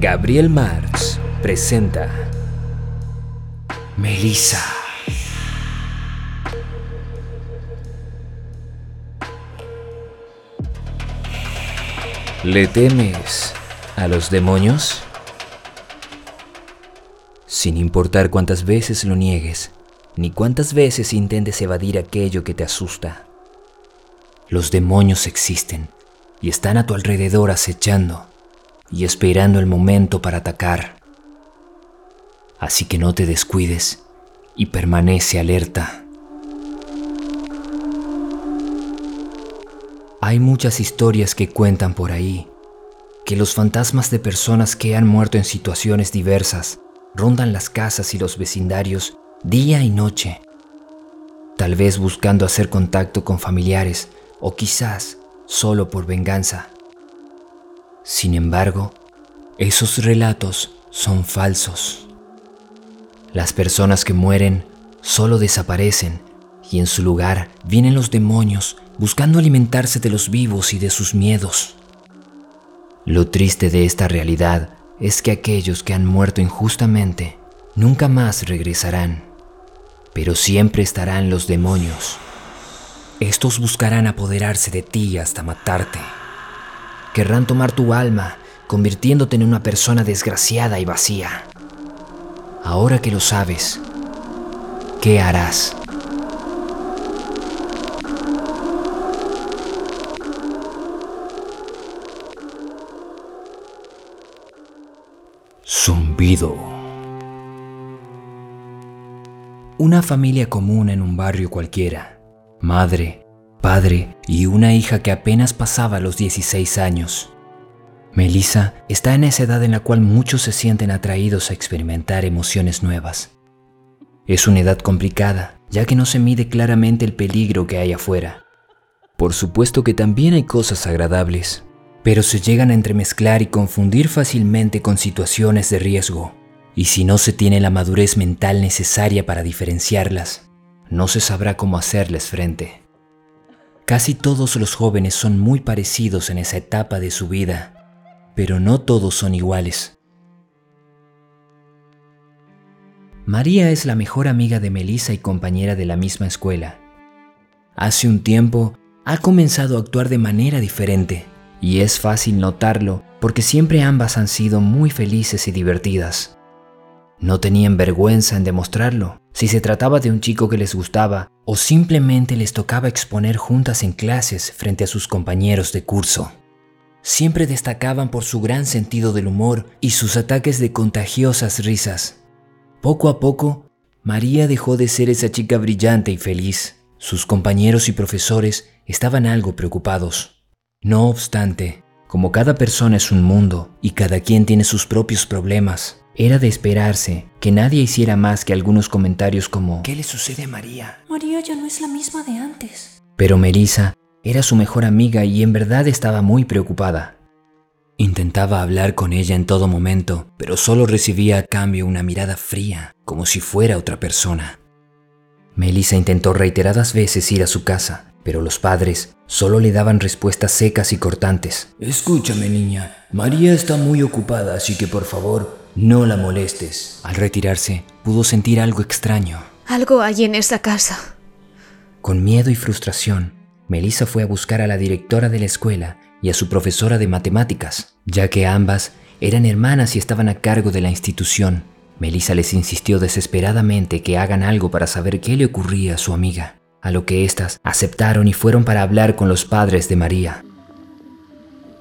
Gabriel Marx presenta Melissa. ¿Le temes a los demonios? Sin importar cuántas veces lo niegues, ni cuántas veces intentes evadir aquello que te asusta. Los demonios existen y están a tu alrededor acechando y esperando el momento para atacar. Así que no te descuides y permanece alerta. Hay muchas historias que cuentan por ahí que los fantasmas de personas que han muerto en situaciones diversas rondan las casas y los vecindarios día y noche, tal vez buscando hacer contacto con familiares o quizás solo por venganza. Sin embargo, esos relatos son falsos. Las personas que mueren solo desaparecen y en su lugar vienen los demonios buscando alimentarse de los vivos y de sus miedos. Lo triste de esta realidad es que aquellos que han muerto injustamente nunca más regresarán, pero siempre estarán los demonios. Estos buscarán apoderarse de ti hasta matarte. Querrán tomar tu alma, convirtiéndote en una persona desgraciada y vacía. Ahora que lo sabes, ¿qué harás? Zumbido. Una familia común en un barrio cualquiera. Madre, padre y una hija que apenas pasaba los 16 años. Melissa está en esa edad en la cual muchos se sienten atraídos a experimentar emociones nuevas. Es una edad complicada, ya que no se mide claramente el peligro que hay afuera. Por supuesto que también hay cosas agradables, pero se llegan a entremezclar y confundir fácilmente con situaciones de riesgo. Y si no se tiene la madurez mental necesaria para diferenciarlas, no se sabrá cómo hacerles frente. Casi todos los jóvenes son muy parecidos en esa etapa de su vida, pero no todos son iguales. María es la mejor amiga de Melissa y compañera de la misma escuela. Hace un tiempo ha comenzado a actuar de manera diferente y es fácil notarlo porque siempre ambas han sido muy felices y divertidas. No tenían vergüenza en demostrarlo, si se trataba de un chico que les gustaba o simplemente les tocaba exponer juntas en clases frente a sus compañeros de curso. Siempre destacaban por su gran sentido del humor y sus ataques de contagiosas risas. Poco a poco, María dejó de ser esa chica brillante y feliz. Sus compañeros y profesores estaban algo preocupados. No obstante, como cada persona es un mundo y cada quien tiene sus propios problemas, era de esperarse que nadie hiciera más que algunos comentarios como ¿Qué le sucede a María? María ya no es la misma de antes. Pero Melissa era su mejor amiga y en verdad estaba muy preocupada. Intentaba hablar con ella en todo momento, pero solo recibía a cambio una mirada fría, como si fuera otra persona. Melissa intentó reiteradas veces ir a su casa, pero los padres solo le daban respuestas secas y cortantes. Escúchame, niña. María está muy ocupada, así que por favor, no la molestes. Al retirarse, pudo sentir algo extraño. Algo hay en esa casa. Con miedo y frustración, Melissa fue a buscar a la directora de la escuela y a su profesora de matemáticas, ya que ambas eran hermanas y estaban a cargo de la institución. Melissa les insistió desesperadamente que hagan algo para saber qué le ocurría a su amiga a lo que éstas aceptaron y fueron para hablar con los padres de María.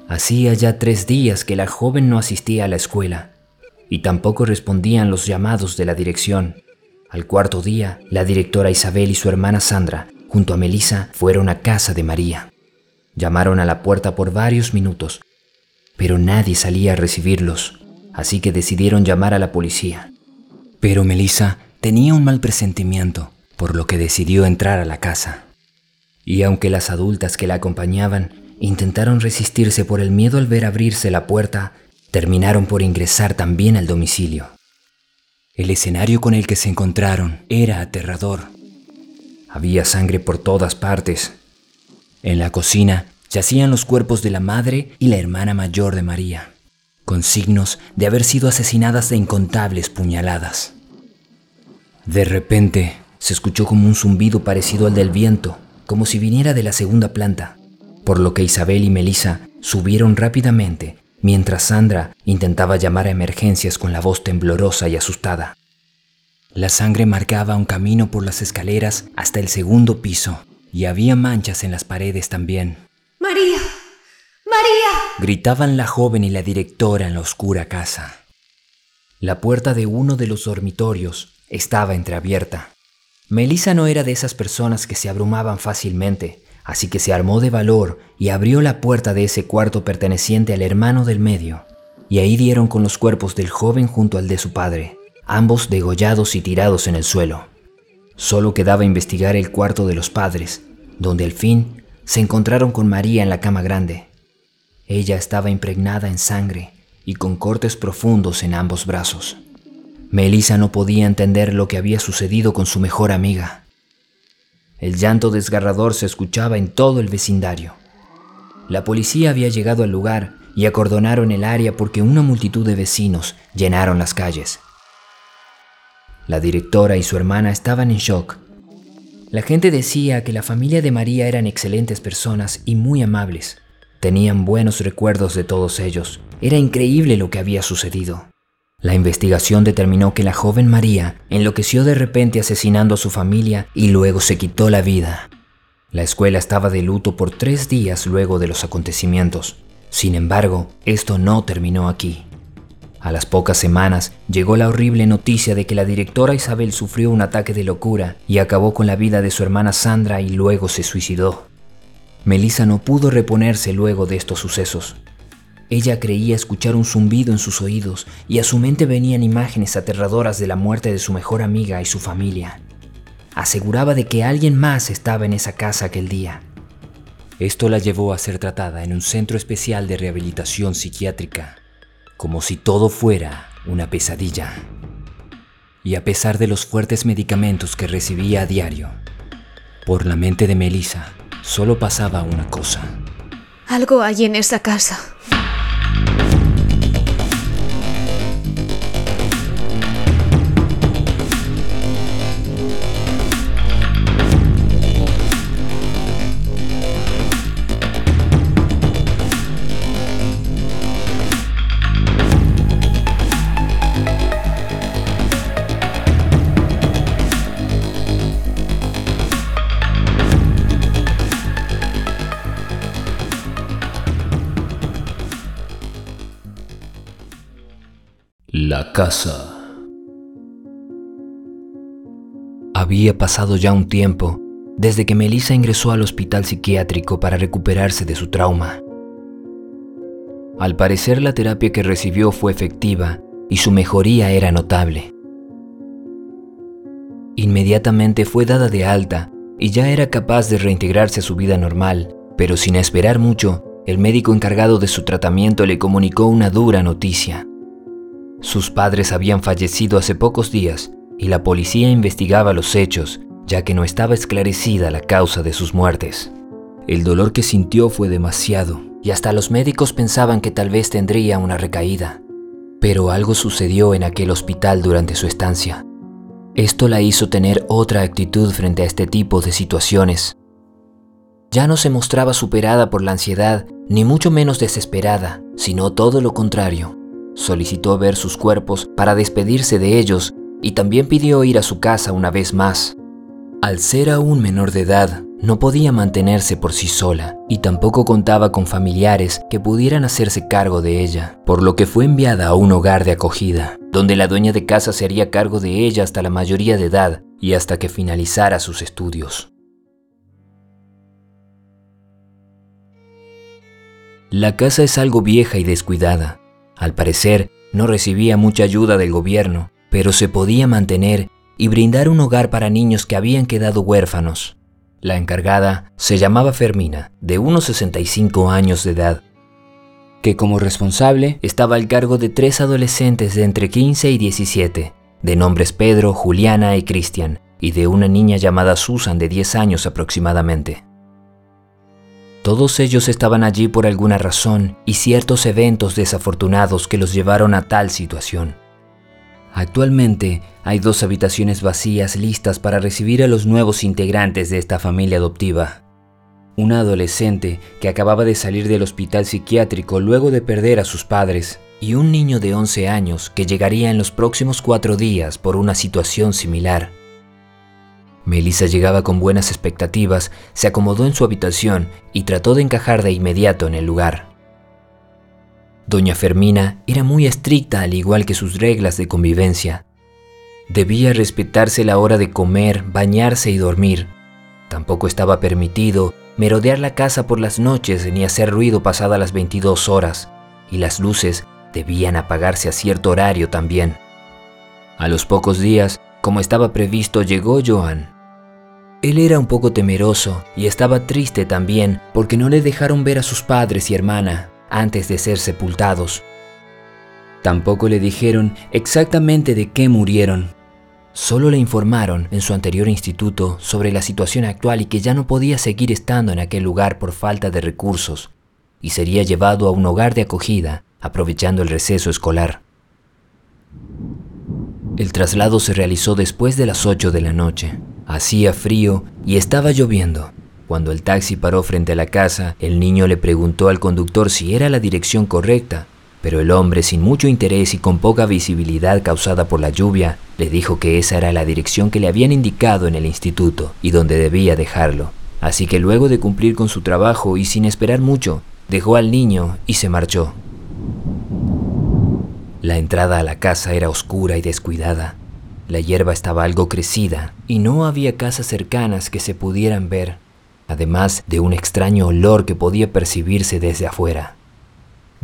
Hacía ya tres días que la joven no asistía a la escuela y tampoco respondían los llamados de la dirección. Al cuarto día, la directora Isabel y su hermana Sandra, junto a Melissa, fueron a casa de María. Llamaron a la puerta por varios minutos, pero nadie salía a recibirlos, así que decidieron llamar a la policía. Pero Melissa tenía un mal presentimiento por lo que decidió entrar a la casa. Y aunque las adultas que la acompañaban intentaron resistirse por el miedo al ver abrirse la puerta, terminaron por ingresar también al domicilio. El escenario con el que se encontraron era aterrador. Había sangre por todas partes. En la cocina yacían los cuerpos de la madre y la hermana mayor de María. con signos de haber sido asesinadas de incontables puñaladas. De repente, se escuchó como un zumbido parecido al del viento, como si viniera de la segunda planta, por lo que Isabel y Melissa subieron rápidamente, mientras Sandra intentaba llamar a emergencias con la voz temblorosa y asustada. La sangre marcaba un camino por las escaleras hasta el segundo piso, y había manchas en las paredes también. María, María. Gritaban la joven y la directora en la oscura casa. La puerta de uno de los dormitorios estaba entreabierta. Melissa no era de esas personas que se abrumaban fácilmente, así que se armó de valor y abrió la puerta de ese cuarto perteneciente al hermano del medio. Y ahí dieron con los cuerpos del joven junto al de su padre, ambos degollados y tirados en el suelo. Solo quedaba investigar el cuarto de los padres, donde al fin se encontraron con María en la cama grande. Ella estaba impregnada en sangre y con cortes profundos en ambos brazos. Melissa no podía entender lo que había sucedido con su mejor amiga. El llanto desgarrador se escuchaba en todo el vecindario. La policía había llegado al lugar y acordonaron el área porque una multitud de vecinos llenaron las calles. La directora y su hermana estaban en shock. La gente decía que la familia de María eran excelentes personas y muy amables. Tenían buenos recuerdos de todos ellos. Era increíble lo que había sucedido. La investigación determinó que la joven María enloqueció de repente asesinando a su familia y luego se quitó la vida. La escuela estaba de luto por tres días luego de los acontecimientos. Sin embargo, esto no terminó aquí. A las pocas semanas llegó la horrible noticia de que la directora Isabel sufrió un ataque de locura y acabó con la vida de su hermana Sandra y luego se suicidó. Melissa no pudo reponerse luego de estos sucesos. Ella creía escuchar un zumbido en sus oídos y a su mente venían imágenes aterradoras de la muerte de su mejor amiga y su familia. Aseguraba de que alguien más estaba en esa casa aquel día. Esto la llevó a ser tratada en un centro especial de rehabilitación psiquiátrica, como si todo fuera una pesadilla. Y a pesar de los fuertes medicamentos que recibía a diario, por la mente de Melissa solo pasaba una cosa. Algo hay en esa casa. Casa. Había pasado ya un tiempo desde que Melissa ingresó al hospital psiquiátrico para recuperarse de su trauma. Al parecer la terapia que recibió fue efectiva y su mejoría era notable. Inmediatamente fue dada de alta y ya era capaz de reintegrarse a su vida normal, pero sin esperar mucho, el médico encargado de su tratamiento le comunicó una dura noticia. Sus padres habían fallecido hace pocos días y la policía investigaba los hechos, ya que no estaba esclarecida la causa de sus muertes. El dolor que sintió fue demasiado y hasta los médicos pensaban que tal vez tendría una recaída. Pero algo sucedió en aquel hospital durante su estancia. Esto la hizo tener otra actitud frente a este tipo de situaciones. Ya no se mostraba superada por la ansiedad, ni mucho menos desesperada, sino todo lo contrario solicitó ver sus cuerpos para despedirse de ellos y también pidió ir a su casa una vez más. Al ser aún menor de edad, no podía mantenerse por sí sola y tampoco contaba con familiares que pudieran hacerse cargo de ella, por lo que fue enviada a un hogar de acogida, donde la dueña de casa se haría cargo de ella hasta la mayoría de edad y hasta que finalizara sus estudios. La casa es algo vieja y descuidada, al parecer, no recibía mucha ayuda del gobierno, pero se podía mantener y brindar un hogar para niños que habían quedado huérfanos. La encargada se llamaba Fermina, de unos 65 años de edad, que como responsable estaba al cargo de tres adolescentes de entre 15 y 17, de nombres Pedro, Juliana y Cristian, y de una niña llamada Susan de 10 años aproximadamente. Todos ellos estaban allí por alguna razón y ciertos eventos desafortunados que los llevaron a tal situación. Actualmente hay dos habitaciones vacías listas para recibir a los nuevos integrantes de esta familia adoptiva. Una adolescente que acababa de salir del hospital psiquiátrico luego de perder a sus padres y un niño de 11 años que llegaría en los próximos cuatro días por una situación similar. Melissa llegaba con buenas expectativas, se acomodó en su habitación y trató de encajar de inmediato en el lugar. Doña Fermina era muy estricta al igual que sus reglas de convivencia. Debía respetarse la hora de comer, bañarse y dormir. Tampoco estaba permitido merodear la casa por las noches ni hacer ruido pasada las 22 horas, y las luces debían apagarse a cierto horario también. A los pocos días, como estaba previsto, llegó Joan. Él era un poco temeroso y estaba triste también porque no le dejaron ver a sus padres y hermana antes de ser sepultados. Tampoco le dijeron exactamente de qué murieron. Solo le informaron en su anterior instituto sobre la situación actual y que ya no podía seguir estando en aquel lugar por falta de recursos y sería llevado a un hogar de acogida aprovechando el receso escolar. El traslado se realizó después de las 8 de la noche. Hacía frío y estaba lloviendo. Cuando el taxi paró frente a la casa, el niño le preguntó al conductor si era la dirección correcta, pero el hombre, sin mucho interés y con poca visibilidad causada por la lluvia, le dijo que esa era la dirección que le habían indicado en el instituto y donde debía dejarlo. Así que luego de cumplir con su trabajo y sin esperar mucho, dejó al niño y se marchó. La entrada a la casa era oscura y descuidada. La hierba estaba algo crecida y no había casas cercanas que se pudieran ver además de un extraño olor que podía percibirse desde afuera.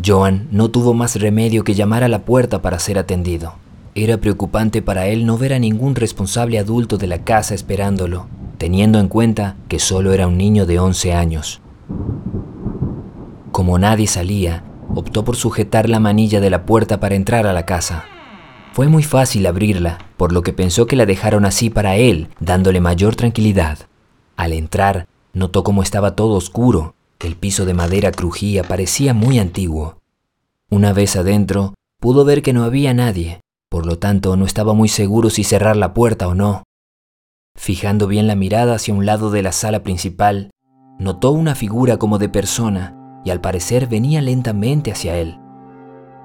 Joan no tuvo más remedio que llamar a la puerta para ser atendido. Era preocupante para él no ver a ningún responsable adulto de la casa esperándolo, teniendo en cuenta que solo era un niño de 11 años. Como nadie salía, optó por sujetar la manilla de la puerta para entrar a la casa. Fue muy fácil abrirla, por lo que pensó que la dejaron así para él, dándole mayor tranquilidad. Al entrar, Notó cómo estaba todo oscuro, el piso de madera crujía, parecía muy antiguo. Una vez adentro, pudo ver que no había nadie, por lo tanto no estaba muy seguro si cerrar la puerta o no. Fijando bien la mirada hacia un lado de la sala principal, notó una figura como de persona y al parecer venía lentamente hacia él.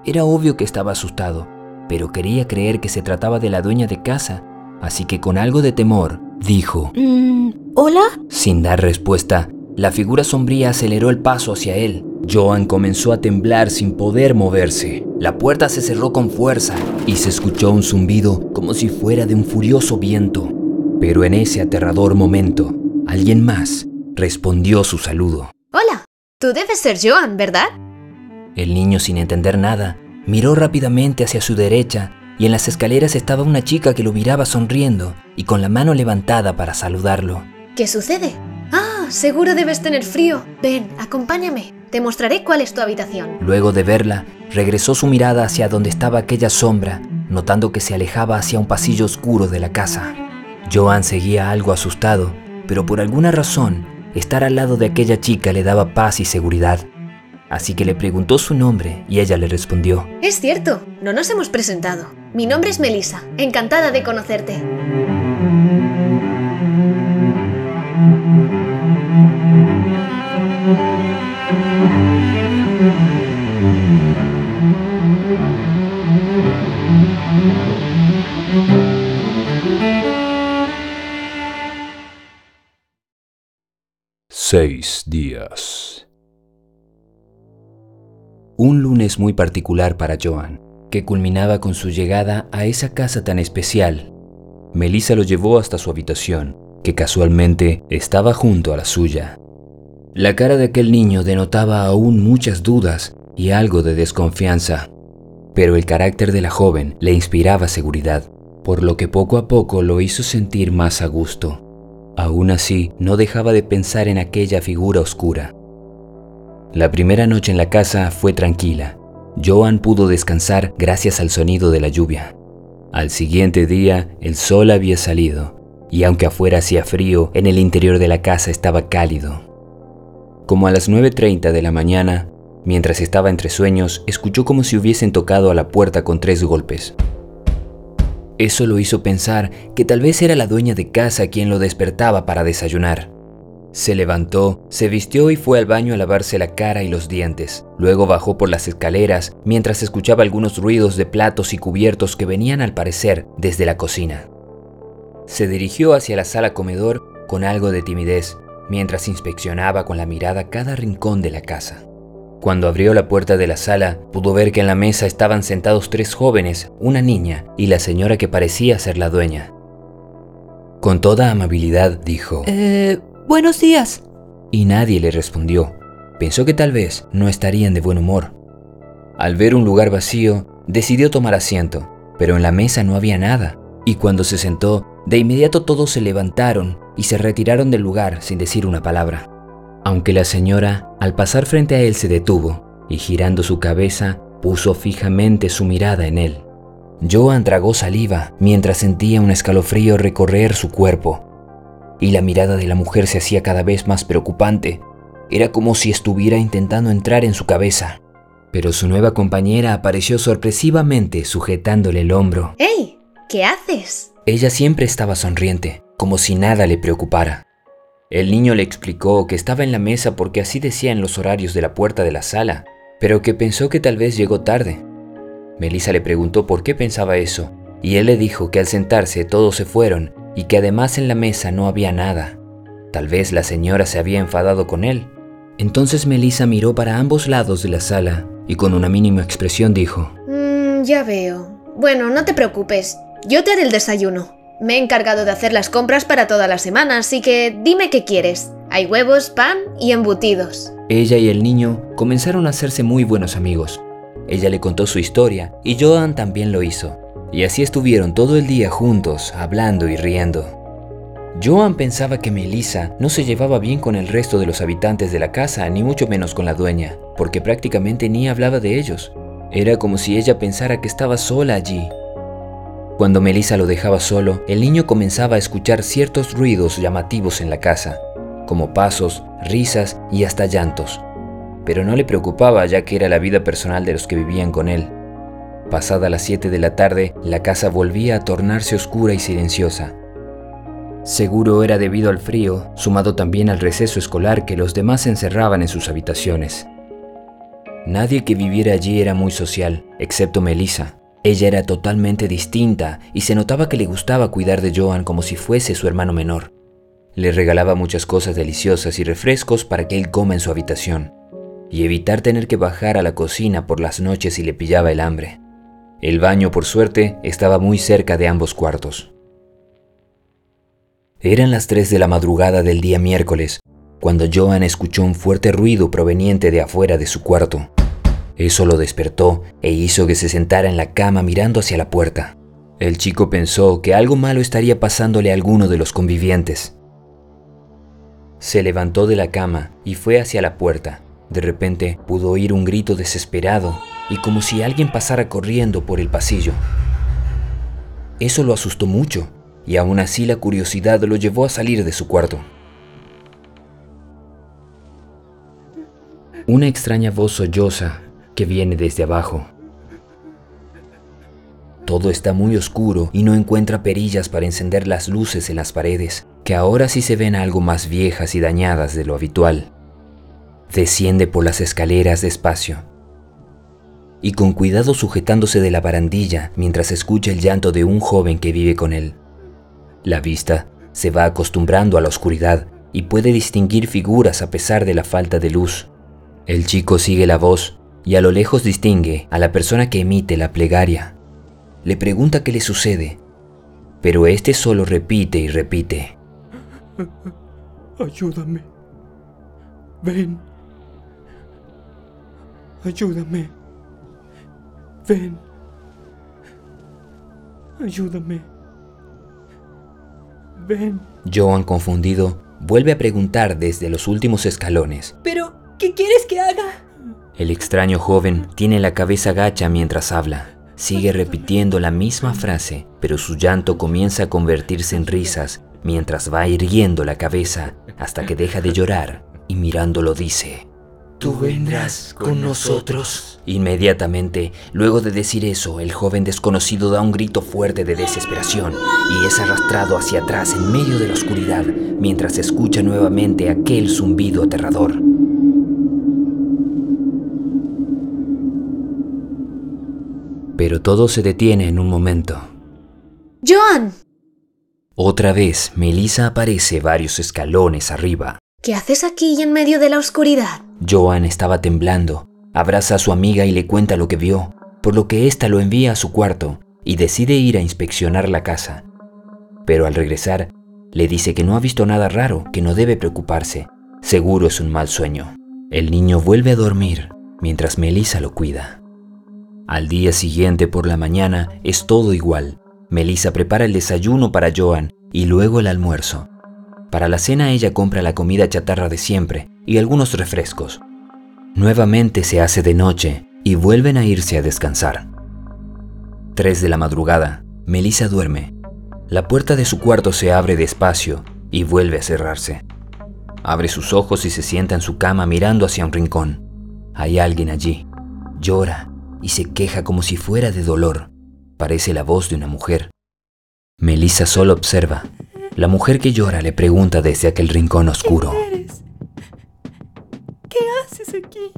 Era obvio que estaba asustado, pero quería creer que se trataba de la dueña de casa, así que con algo de temor dijo. Mm, ¿Hola? Sin dar respuesta, la figura sombría aceleró el paso hacia él. Joan comenzó a temblar sin poder moverse. La puerta se cerró con fuerza y se escuchó un zumbido como si fuera de un furioso viento. Pero en ese aterrador momento, alguien más respondió su saludo. Hola, tú debes ser Joan, ¿verdad? El niño, sin entender nada, miró rápidamente hacia su derecha y en las escaleras estaba una chica que lo miraba sonriendo y con la mano levantada para saludarlo. ¿Qué sucede? Ah, seguro debes tener frío. Ven, acompáñame. Te mostraré cuál es tu habitación. Luego de verla, regresó su mirada hacia donde estaba aquella sombra, notando que se alejaba hacia un pasillo oscuro de la casa. Joan seguía algo asustado, pero por alguna razón, estar al lado de aquella chica le daba paz y seguridad. Así que le preguntó su nombre y ella le respondió. Es cierto, no nos hemos presentado. Mi nombre es Melissa, encantada de conocerte. Seis días. Un lunes muy particular para Joan, que culminaba con su llegada a esa casa tan especial. Melissa lo llevó hasta su habitación, que casualmente estaba junto a la suya. La cara de aquel niño denotaba aún muchas dudas y algo de desconfianza, pero el carácter de la joven le inspiraba seguridad, por lo que poco a poco lo hizo sentir más a gusto. Aún así, no dejaba de pensar en aquella figura oscura, la primera noche en la casa fue tranquila. Joan pudo descansar gracias al sonido de la lluvia. Al siguiente día el sol había salido y aunque afuera hacía frío, en el interior de la casa estaba cálido. Como a las 9.30 de la mañana, mientras estaba entre sueños, escuchó como si hubiesen tocado a la puerta con tres golpes. Eso lo hizo pensar que tal vez era la dueña de casa quien lo despertaba para desayunar. Se levantó, se vistió y fue al baño a lavarse la cara y los dientes. Luego bajó por las escaleras mientras escuchaba algunos ruidos de platos y cubiertos que venían al parecer desde la cocina. Se dirigió hacia la sala comedor con algo de timidez, mientras inspeccionaba con la mirada cada rincón de la casa. Cuando abrió la puerta de la sala, pudo ver que en la mesa estaban sentados tres jóvenes, una niña y la señora que parecía ser la dueña. Con toda amabilidad dijo, Eh, buenos días. y nadie le respondió. Pensó que tal vez no estarían de buen humor. Al ver un lugar vacío, decidió tomar asiento, pero en la mesa no había nada, y cuando se sentó, de inmediato todos se levantaron y se retiraron del lugar sin decir una palabra aunque la señora, al pasar frente a él, se detuvo y girando su cabeza, puso fijamente su mirada en él. Joan tragó saliva mientras sentía un escalofrío recorrer su cuerpo, y la mirada de la mujer se hacía cada vez más preocupante. Era como si estuviera intentando entrar en su cabeza. Pero su nueva compañera apareció sorpresivamente sujetándole el hombro. ¡Hey! ¿Qué haces? Ella siempre estaba sonriente, como si nada le preocupara. El niño le explicó que estaba en la mesa porque así decían los horarios de la puerta de la sala, pero que pensó que tal vez llegó tarde. Melissa le preguntó por qué pensaba eso, y él le dijo que al sentarse todos se fueron y que además en la mesa no había nada. Tal vez la señora se había enfadado con él. Entonces Melissa miró para ambos lados de la sala y con una mínima expresión dijo, Mmm, ya veo. Bueno, no te preocupes. Yo te haré el desayuno. Me he encargado de hacer las compras para toda la semana, así que dime qué quieres. Hay huevos, pan y embutidos. Ella y el niño comenzaron a hacerse muy buenos amigos. Ella le contó su historia y Joan también lo hizo. Y así estuvieron todo el día juntos, hablando y riendo. Joan pensaba que Melissa no se llevaba bien con el resto de los habitantes de la casa, ni mucho menos con la dueña, porque prácticamente ni hablaba de ellos. Era como si ella pensara que estaba sola allí. Cuando Melissa lo dejaba solo, el niño comenzaba a escuchar ciertos ruidos llamativos en la casa, como pasos, risas y hasta llantos. Pero no le preocupaba ya que era la vida personal de los que vivían con él. Pasada las 7 de la tarde, la casa volvía a tornarse oscura y silenciosa. Seguro era debido al frío, sumado también al receso escolar que los demás encerraban en sus habitaciones. Nadie que viviera allí era muy social, excepto Melissa. Ella era totalmente distinta y se notaba que le gustaba cuidar de Joan como si fuese su hermano menor. Le regalaba muchas cosas deliciosas y refrescos para que él coma en su habitación, y evitar tener que bajar a la cocina por las noches si le pillaba el hambre. El baño, por suerte, estaba muy cerca de ambos cuartos. Eran las 3 de la madrugada del día miércoles, cuando Joan escuchó un fuerte ruido proveniente de afuera de su cuarto. Eso lo despertó e hizo que se sentara en la cama mirando hacia la puerta. El chico pensó que algo malo estaría pasándole a alguno de los convivientes. Se levantó de la cama y fue hacia la puerta. De repente pudo oír un grito desesperado y como si alguien pasara corriendo por el pasillo. Eso lo asustó mucho y aún así la curiosidad lo llevó a salir de su cuarto. Una extraña voz solloza que viene desde abajo. Todo está muy oscuro y no encuentra perillas para encender las luces en las paredes, que ahora sí se ven algo más viejas y dañadas de lo habitual. Desciende por las escaleras despacio y con cuidado sujetándose de la barandilla mientras escucha el llanto de un joven que vive con él. La vista se va acostumbrando a la oscuridad y puede distinguir figuras a pesar de la falta de luz. El chico sigue la voz y a lo lejos distingue a la persona que emite la plegaria. Le pregunta qué le sucede, pero este solo repite y repite. Ayúdame. Ven. Ayúdame. Ven. Ayúdame. Ven. Joan, confundido, vuelve a preguntar desde los últimos escalones. Pero, ¿qué quieres que haga? El extraño joven tiene la cabeza gacha mientras habla. Sigue repitiendo la misma frase, pero su llanto comienza a convertirse en risas mientras va irguiendo la cabeza hasta que deja de llorar y mirándolo dice, Tú vendrás con nosotros. Inmediatamente, luego de decir eso, el joven desconocido da un grito fuerte de desesperación y es arrastrado hacia atrás en medio de la oscuridad mientras escucha nuevamente aquel zumbido aterrador. Pero todo se detiene en un momento. ¡Joan! Otra vez, Melissa aparece varios escalones arriba. ¿Qué haces aquí y en medio de la oscuridad? Joan estaba temblando, abraza a su amiga y le cuenta lo que vio, por lo que ésta lo envía a su cuarto y decide ir a inspeccionar la casa. Pero al regresar, le dice que no ha visto nada raro, que no debe preocuparse, seguro es un mal sueño. El niño vuelve a dormir mientras Melissa lo cuida. Al día siguiente por la mañana es todo igual. Melissa prepara el desayuno para Joan y luego el almuerzo. Para la cena ella compra la comida chatarra de siempre y algunos refrescos. Nuevamente se hace de noche y vuelven a irse a descansar. 3 de la madrugada, Melissa duerme. La puerta de su cuarto se abre despacio y vuelve a cerrarse. Abre sus ojos y se sienta en su cama mirando hacia un rincón. Hay alguien allí. Llora y se queja como si fuera de dolor. Parece la voz de una mujer. Melissa solo observa. La mujer que llora le pregunta desde aquel rincón oscuro. ¿Quién eres? ¿Qué haces aquí?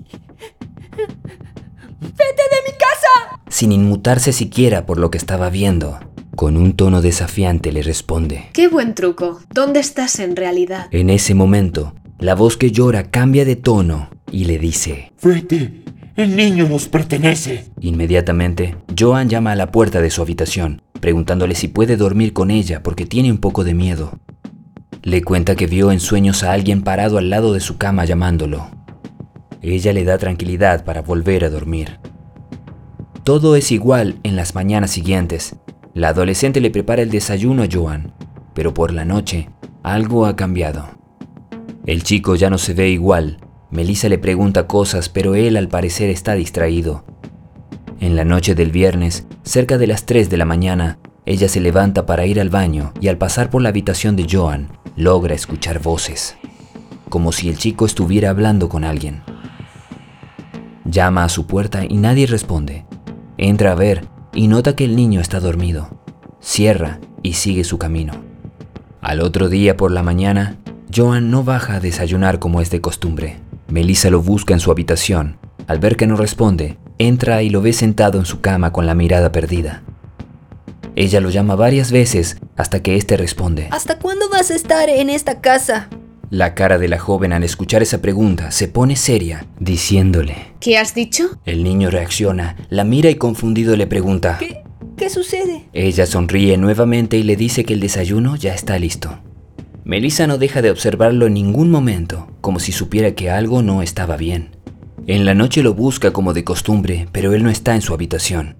¡Vete de mi casa! Sin inmutarse siquiera por lo que estaba viendo, con un tono desafiante le responde. ¡Qué buen truco! ¿Dónde estás en realidad? En ese momento, la voz que llora cambia de tono y le dice. Vete. El niño nos pertenece. Inmediatamente, Joan llama a la puerta de su habitación, preguntándole si puede dormir con ella porque tiene un poco de miedo. Le cuenta que vio en sueños a alguien parado al lado de su cama llamándolo. Ella le da tranquilidad para volver a dormir. Todo es igual en las mañanas siguientes. La adolescente le prepara el desayuno a Joan, pero por la noche algo ha cambiado. El chico ya no se ve igual. Melissa le pregunta cosas, pero él al parecer está distraído. En la noche del viernes, cerca de las 3 de la mañana, ella se levanta para ir al baño y al pasar por la habitación de Joan, logra escuchar voces, como si el chico estuviera hablando con alguien. Llama a su puerta y nadie responde. Entra a ver y nota que el niño está dormido. Cierra y sigue su camino. Al otro día por la mañana, Joan no baja a desayunar como es de costumbre. Melissa lo busca en su habitación. Al ver que no responde, entra y lo ve sentado en su cama con la mirada perdida. Ella lo llama varias veces hasta que éste responde. ¿Hasta cuándo vas a estar en esta casa? La cara de la joven al escuchar esa pregunta se pone seria, diciéndole. ¿Qué has dicho? El niño reacciona, la mira y confundido le pregunta. ¿Qué, qué sucede? Ella sonríe nuevamente y le dice que el desayuno ya está listo. Melissa no deja de observarlo en ningún momento, como si supiera que algo no estaba bien. En la noche lo busca como de costumbre, pero él no está en su habitación.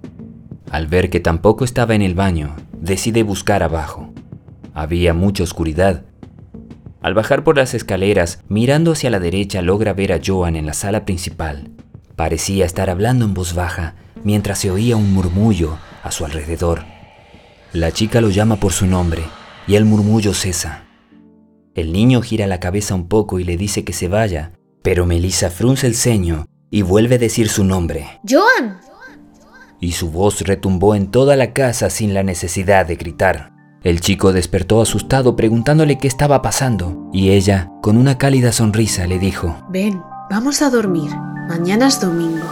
Al ver que tampoco estaba en el baño, decide buscar abajo. Había mucha oscuridad. Al bajar por las escaleras, mirando hacia la derecha, logra ver a Joan en la sala principal. Parecía estar hablando en voz baja, mientras se oía un murmullo a su alrededor. La chica lo llama por su nombre, y el murmullo cesa. El niño gira la cabeza un poco y le dice que se vaya, pero Melissa frunce el ceño y vuelve a decir su nombre. ¡Joan! Y su voz retumbó en toda la casa sin la necesidad de gritar. El chico despertó asustado preguntándole qué estaba pasando, y ella, con una cálida sonrisa, le dijo, Ven, vamos a dormir. Mañana es domingo.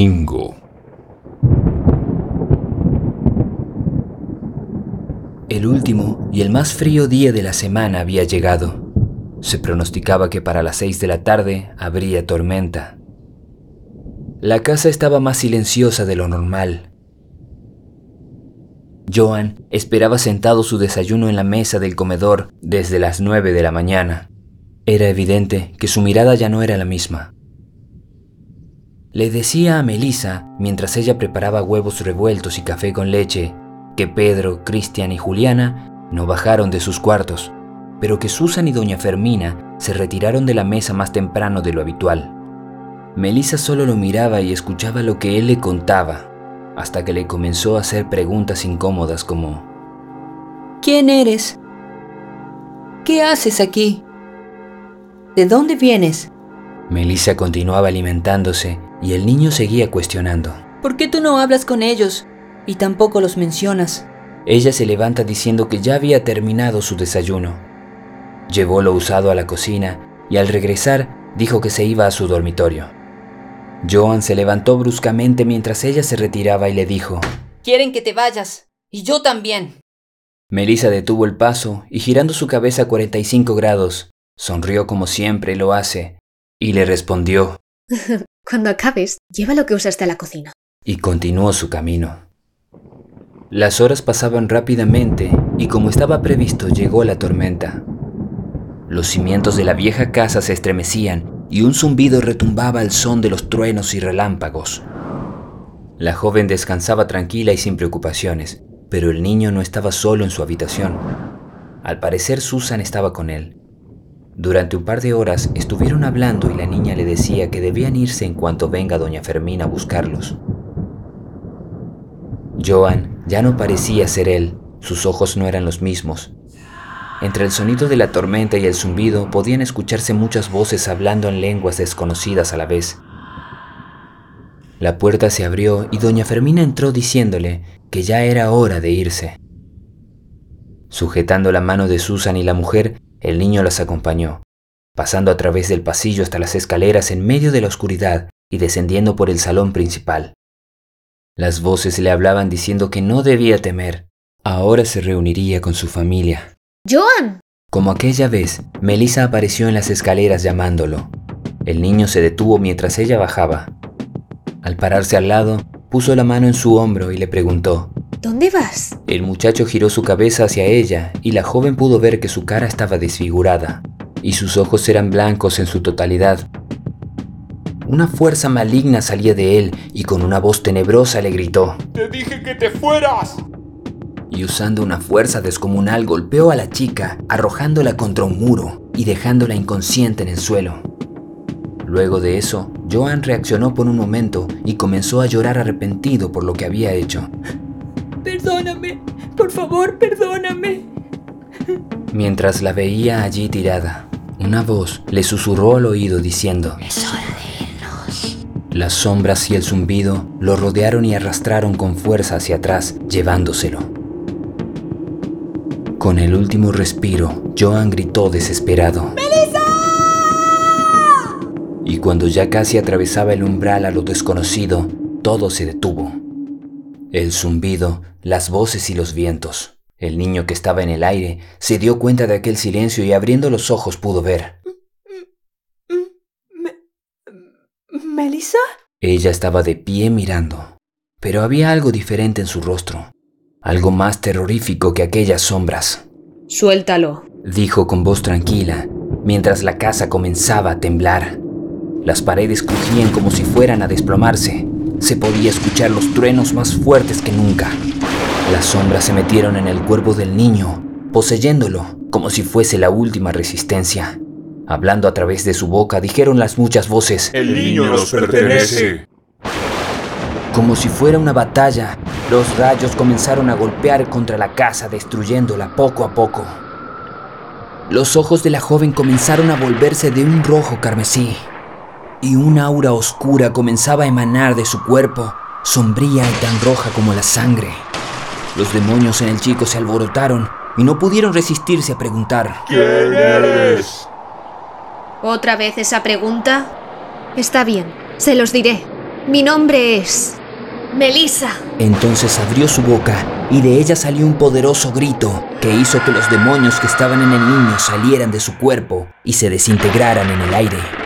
Domingo. El último y el más frío día de la semana había llegado. Se pronosticaba que para las seis de la tarde habría tormenta. La casa estaba más silenciosa de lo normal. Joan esperaba sentado su desayuno en la mesa del comedor desde las nueve de la mañana. Era evidente que su mirada ya no era la misma. Le decía a Melissa, mientras ella preparaba huevos revueltos y café con leche, que Pedro, Cristian y Juliana no bajaron de sus cuartos, pero que Susan y doña Fermina se retiraron de la mesa más temprano de lo habitual. Melissa solo lo miraba y escuchaba lo que él le contaba, hasta que le comenzó a hacer preguntas incómodas como ¿Quién eres? ¿Qué haces aquí? ¿De dónde vienes? Melissa continuaba alimentándose y el niño seguía cuestionando. ¿Por qué tú no hablas con ellos y tampoco los mencionas? Ella se levanta diciendo que ya había terminado su desayuno. Llevó lo usado a la cocina y al regresar dijo que se iba a su dormitorio. Joan se levantó bruscamente mientras ella se retiraba y le dijo, Quieren que te vayas. Y yo también. Melissa detuvo el paso y girando su cabeza a 45 grados, sonrió como siempre lo hace y le respondió, Cuando acabes, lleva lo que usaste a la cocina. y continuó su camino. Las horas pasaban rápidamente y como estaba previsto llegó la tormenta. Los cimientos de la vieja casa se estremecían y un zumbido retumbaba al son de los truenos y relámpagos. La joven descansaba tranquila y sin preocupaciones, pero el niño no estaba solo en su habitación. Al parecer Susan estaba con él. Durante un par de horas estuvieron hablando y la niña le decía que debían irse en cuanto venga doña Fermina a buscarlos. Joan ya no parecía ser él, sus ojos no eran los mismos. Entre el sonido de la tormenta y el zumbido podían escucharse muchas voces hablando en lenguas desconocidas a la vez. La puerta se abrió y doña Fermina entró diciéndole que ya era hora de irse. Sujetando la mano de Susan y la mujer, el niño las acompañó, pasando a través del pasillo hasta las escaleras en medio de la oscuridad y descendiendo por el salón principal. Las voces le hablaban diciendo que no debía temer. Ahora se reuniría con su familia. ¡Joan! Como aquella vez, Melissa apareció en las escaleras llamándolo. El niño se detuvo mientras ella bajaba. Al pararse al lado, puso la mano en su hombro y le preguntó. ¿Dónde vas? El muchacho giró su cabeza hacia ella y la joven pudo ver que su cara estaba desfigurada y sus ojos eran blancos en su totalidad. Una fuerza maligna salía de él y con una voz tenebrosa le gritó. ¡Te dije que te fueras! y usando una fuerza descomunal golpeó a la chica, arrojándola contra un muro y dejándola inconsciente en el suelo. Luego de eso, Joan reaccionó por un momento y comenzó a llorar arrepentido por lo que había hecho. Perdóname. Por favor, perdóname. Mientras la veía allí tirada, una voz le susurró al oído diciendo, Es hora de irnos. Las sombras y el zumbido lo rodearon y arrastraron con fuerza hacia atrás, llevándoselo. Con el último respiro, Joan gritó desesperado. Y cuando ya casi atravesaba el umbral a lo desconocido, todo se detuvo. El zumbido, las voces y los vientos. El niño que estaba en el aire se dio cuenta de aquel silencio y abriendo los ojos pudo ver. Me- ¿Melissa? Ella estaba de pie mirando, pero había algo diferente en su rostro, algo más terrorífico que aquellas sombras, Suéltalo. dijo con voz tranquila, mientras la casa comenzaba a temblar. Las paredes crujían como si fueran a desplomarse. Se podía escuchar los truenos más fuertes que nunca. Las sombras se metieron en el cuerpo del niño, poseyéndolo como si fuese la última resistencia. Hablando a través de su boca, dijeron las muchas voces. El niño nos pertenece. Como si fuera una batalla, los rayos comenzaron a golpear contra la casa, destruyéndola poco a poco. Los ojos de la joven comenzaron a volverse de un rojo carmesí, y una aura oscura comenzaba a emanar de su cuerpo, sombría y tan roja como la sangre. Los demonios en el chico se alborotaron y no pudieron resistirse a preguntar. ¿Quién eres? ¿Otra vez esa pregunta? Está bien, se los diré. Mi nombre es... Melissa. Entonces abrió su boca y de ella salió un poderoso grito que hizo que los demonios que estaban en el niño salieran de su cuerpo y se desintegraran en el aire.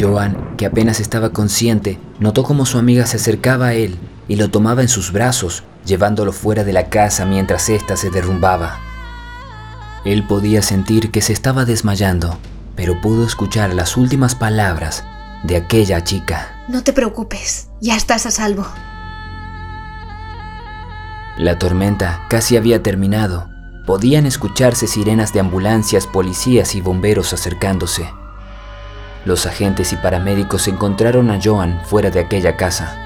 Joan, que apenas estaba consciente, notó como su amiga se acercaba a él y lo tomaba en sus brazos, llevándolo fuera de la casa mientras ésta se derrumbaba. Él podía sentir que se estaba desmayando, pero pudo escuchar las últimas palabras de aquella chica. No te preocupes, ya estás a salvo. La tormenta casi había terminado. Podían escucharse sirenas de ambulancias, policías y bomberos acercándose. Los agentes y paramédicos encontraron a Joan fuera de aquella casa.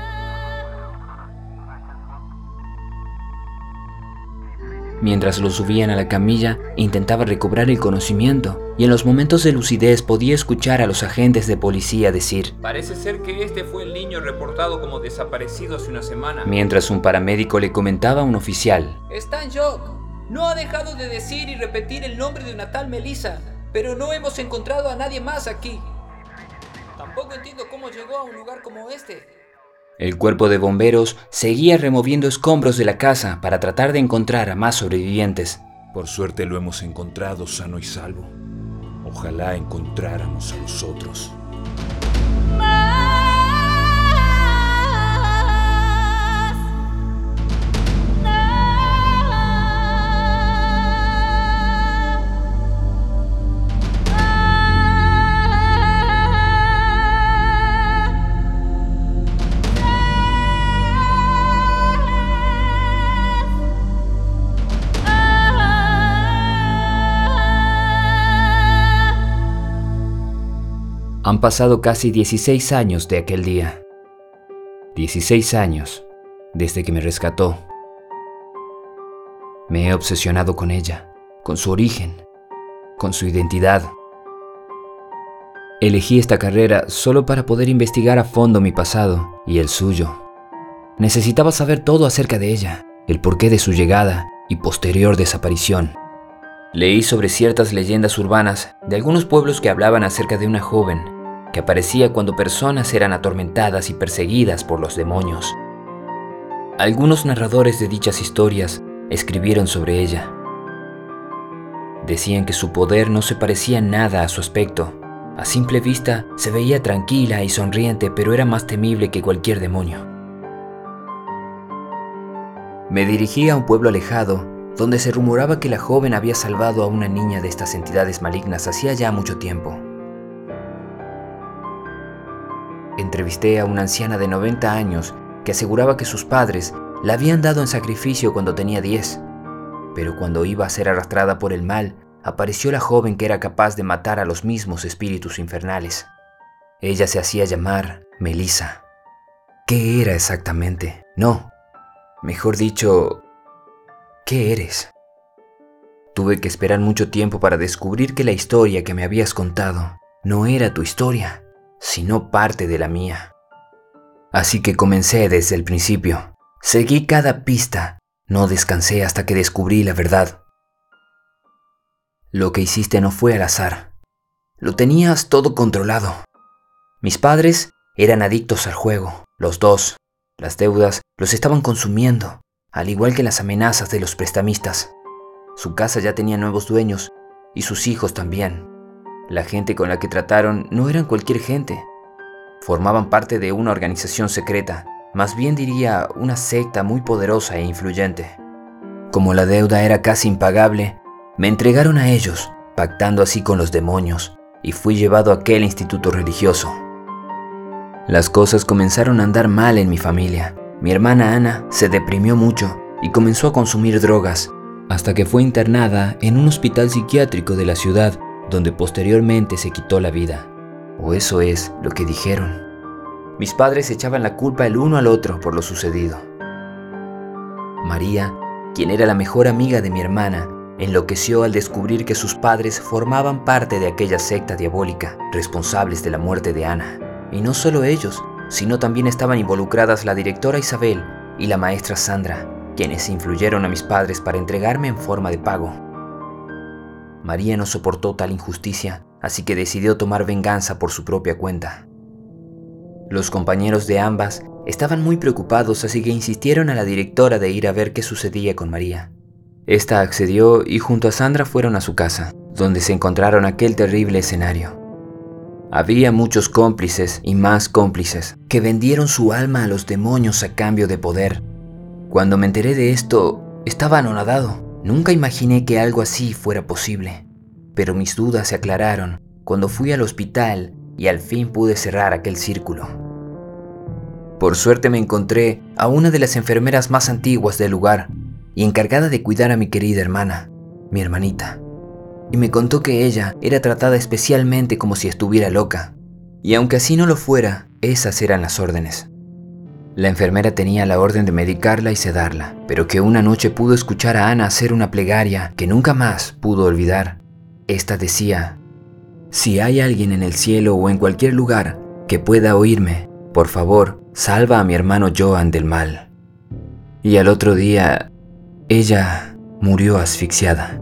Mientras lo subían a la camilla, intentaba recobrar el conocimiento y en los momentos de lucidez podía escuchar a los agentes de policía decir, Parece ser que este fue el niño reportado como desaparecido hace una semana. mientras un paramédico le comentaba a un oficial, Está en shock. No ha dejado de decir y repetir el nombre de una tal Melissa, pero no hemos encontrado a nadie más aquí. Tampoco entiendo cómo llegó a un lugar como este. El cuerpo de bomberos seguía removiendo escombros de la casa para tratar de encontrar a más sobrevivientes. Por suerte lo hemos encontrado sano y salvo. Ojalá encontráramos a los otros. Han pasado casi 16 años de aquel día. 16 años desde que me rescató. Me he obsesionado con ella, con su origen, con su identidad. Elegí esta carrera solo para poder investigar a fondo mi pasado y el suyo. Necesitaba saber todo acerca de ella, el porqué de su llegada y posterior desaparición. Leí sobre ciertas leyendas urbanas de algunos pueblos que hablaban acerca de una joven que aparecía cuando personas eran atormentadas y perseguidas por los demonios. Algunos narradores de dichas historias escribieron sobre ella. Decían que su poder no se parecía nada a su aspecto. A simple vista se veía tranquila y sonriente, pero era más temible que cualquier demonio. Me dirigí a un pueblo alejado donde se rumoraba que la joven había salvado a una niña de estas entidades malignas hacía ya mucho tiempo. Entrevisté a una anciana de 90 años que aseguraba que sus padres la habían dado en sacrificio cuando tenía 10, pero cuando iba a ser arrastrada por el mal, apareció la joven que era capaz de matar a los mismos espíritus infernales. Ella se hacía llamar Melissa. ¿Qué era exactamente? No, mejor dicho, ¿qué eres? Tuve que esperar mucho tiempo para descubrir que la historia que me habías contado no era tu historia, sino parte de la mía. Así que comencé desde el principio. Seguí cada pista, no descansé hasta que descubrí la verdad. Lo que hiciste no fue al azar. Lo tenías todo controlado. Mis padres eran adictos al juego, los dos. Las deudas los estaban consumiendo, al igual que las amenazas de los prestamistas. Su casa ya tenía nuevos dueños y sus hijos también. La gente con la que trataron no eran cualquier gente. Formaban parte de una organización secreta, más bien diría una secta muy poderosa e influyente. Como la deuda era casi impagable, me entregaron a ellos, pactando así con los demonios, y fui llevado a aquel instituto religioso. Las cosas comenzaron a andar mal en mi familia. Mi hermana Ana se deprimió mucho y comenzó a consumir drogas, hasta que fue internada en un hospital psiquiátrico de la ciudad, donde posteriormente se quitó la vida. O eso es lo que dijeron. Mis padres echaban la culpa el uno al otro por lo sucedido. María, quien era la mejor amiga de mi hermana, enloqueció al descubrir que sus padres formaban parte de aquella secta diabólica, responsables de la muerte de Ana. Y no solo ellos, sino también estaban involucradas la directora Isabel y la maestra Sandra, quienes influyeron a mis padres para entregarme en forma de pago. María no soportó tal injusticia, así que decidió tomar venganza por su propia cuenta. Los compañeros de ambas estaban muy preocupados, así que insistieron a la directora de ir a ver qué sucedía con María. Esta accedió y junto a Sandra fueron a su casa, donde se encontraron aquel terrible escenario. Había muchos cómplices y más cómplices que vendieron su alma a los demonios a cambio de poder. Cuando me enteré de esto, estaba anonadado. Nunca imaginé que algo así fuera posible. Pero mis dudas se aclararon cuando fui al hospital y al fin pude cerrar aquel círculo. Por suerte me encontré a una de las enfermeras más antiguas del lugar y encargada de cuidar a mi querida hermana, mi hermanita. Y me contó que ella era tratada especialmente como si estuviera loca. Y aunque así no lo fuera, esas eran las órdenes. La enfermera tenía la orden de medicarla y sedarla, pero que una noche pudo escuchar a Ana hacer una plegaria que nunca más pudo olvidar. Esta decía, si hay alguien en el cielo o en cualquier lugar que pueda oírme, por favor, salva a mi hermano Joan del mal. Y al otro día, ella murió asfixiada.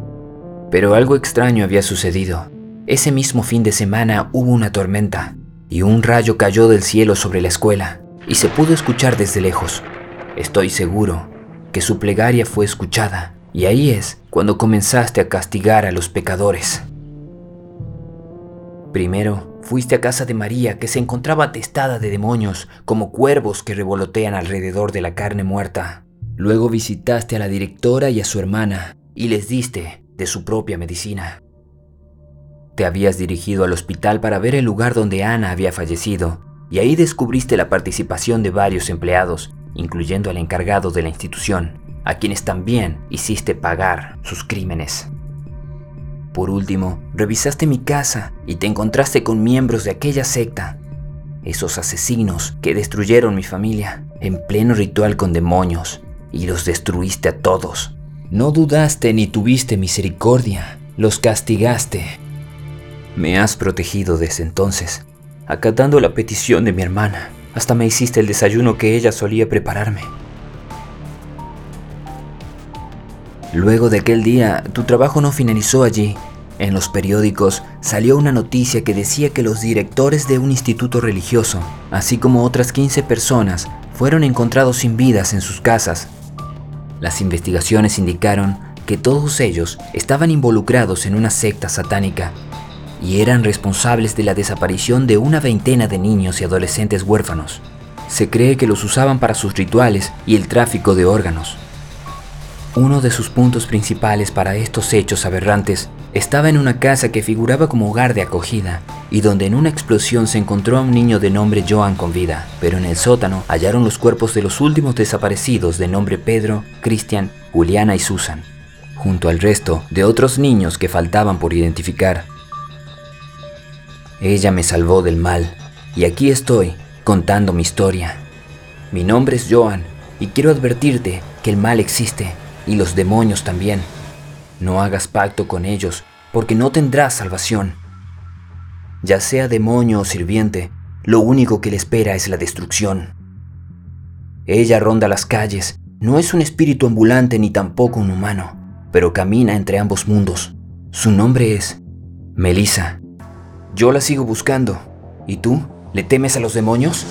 Pero algo extraño había sucedido. Ese mismo fin de semana hubo una tormenta y un rayo cayó del cielo sobre la escuela y se pudo escuchar desde lejos. Estoy seguro que su plegaria fue escuchada y ahí es cuando comenzaste a castigar a los pecadores. Primero, fuiste a casa de María, que se encontraba atestada de demonios, como cuervos que revolotean alrededor de la carne muerta. Luego visitaste a la directora y a su hermana, y les diste de su propia medicina. Te habías dirigido al hospital para ver el lugar donde Ana había fallecido, y ahí descubriste la participación de varios empleados, incluyendo al encargado de la institución, a quienes también hiciste pagar sus crímenes. Por último, revisaste mi casa y te encontraste con miembros de aquella secta, esos asesinos que destruyeron mi familia en pleno ritual con demonios y los destruiste a todos. No dudaste ni tuviste misericordia, los castigaste. Me has protegido desde entonces, acatando la petición de mi hermana. Hasta me hiciste el desayuno que ella solía prepararme. Luego de aquel día, tu trabajo no finalizó allí. En los periódicos salió una noticia que decía que los directores de un instituto religioso, así como otras 15 personas, fueron encontrados sin vidas en sus casas. Las investigaciones indicaron que todos ellos estaban involucrados en una secta satánica y eran responsables de la desaparición de una veintena de niños y adolescentes huérfanos. Se cree que los usaban para sus rituales y el tráfico de órganos. Uno de sus puntos principales para estos hechos aberrantes estaba en una casa que figuraba como hogar de acogida y donde en una explosión se encontró a un niño de nombre Joan con vida, pero en el sótano hallaron los cuerpos de los últimos desaparecidos de nombre Pedro, Cristian, Juliana y Susan, junto al resto de otros niños que faltaban por identificar. Ella me salvó del mal y aquí estoy contando mi historia. Mi nombre es Joan y quiero advertirte que el mal existe y los demonios también. No hagas pacto con ellos, porque no tendrás salvación. Ya sea demonio o sirviente, lo único que le espera es la destrucción. Ella ronda las calles, no es un espíritu ambulante ni tampoco un humano, pero camina entre ambos mundos. Su nombre es Melissa. Yo la sigo buscando. ¿Y tú? ¿Le temes a los demonios?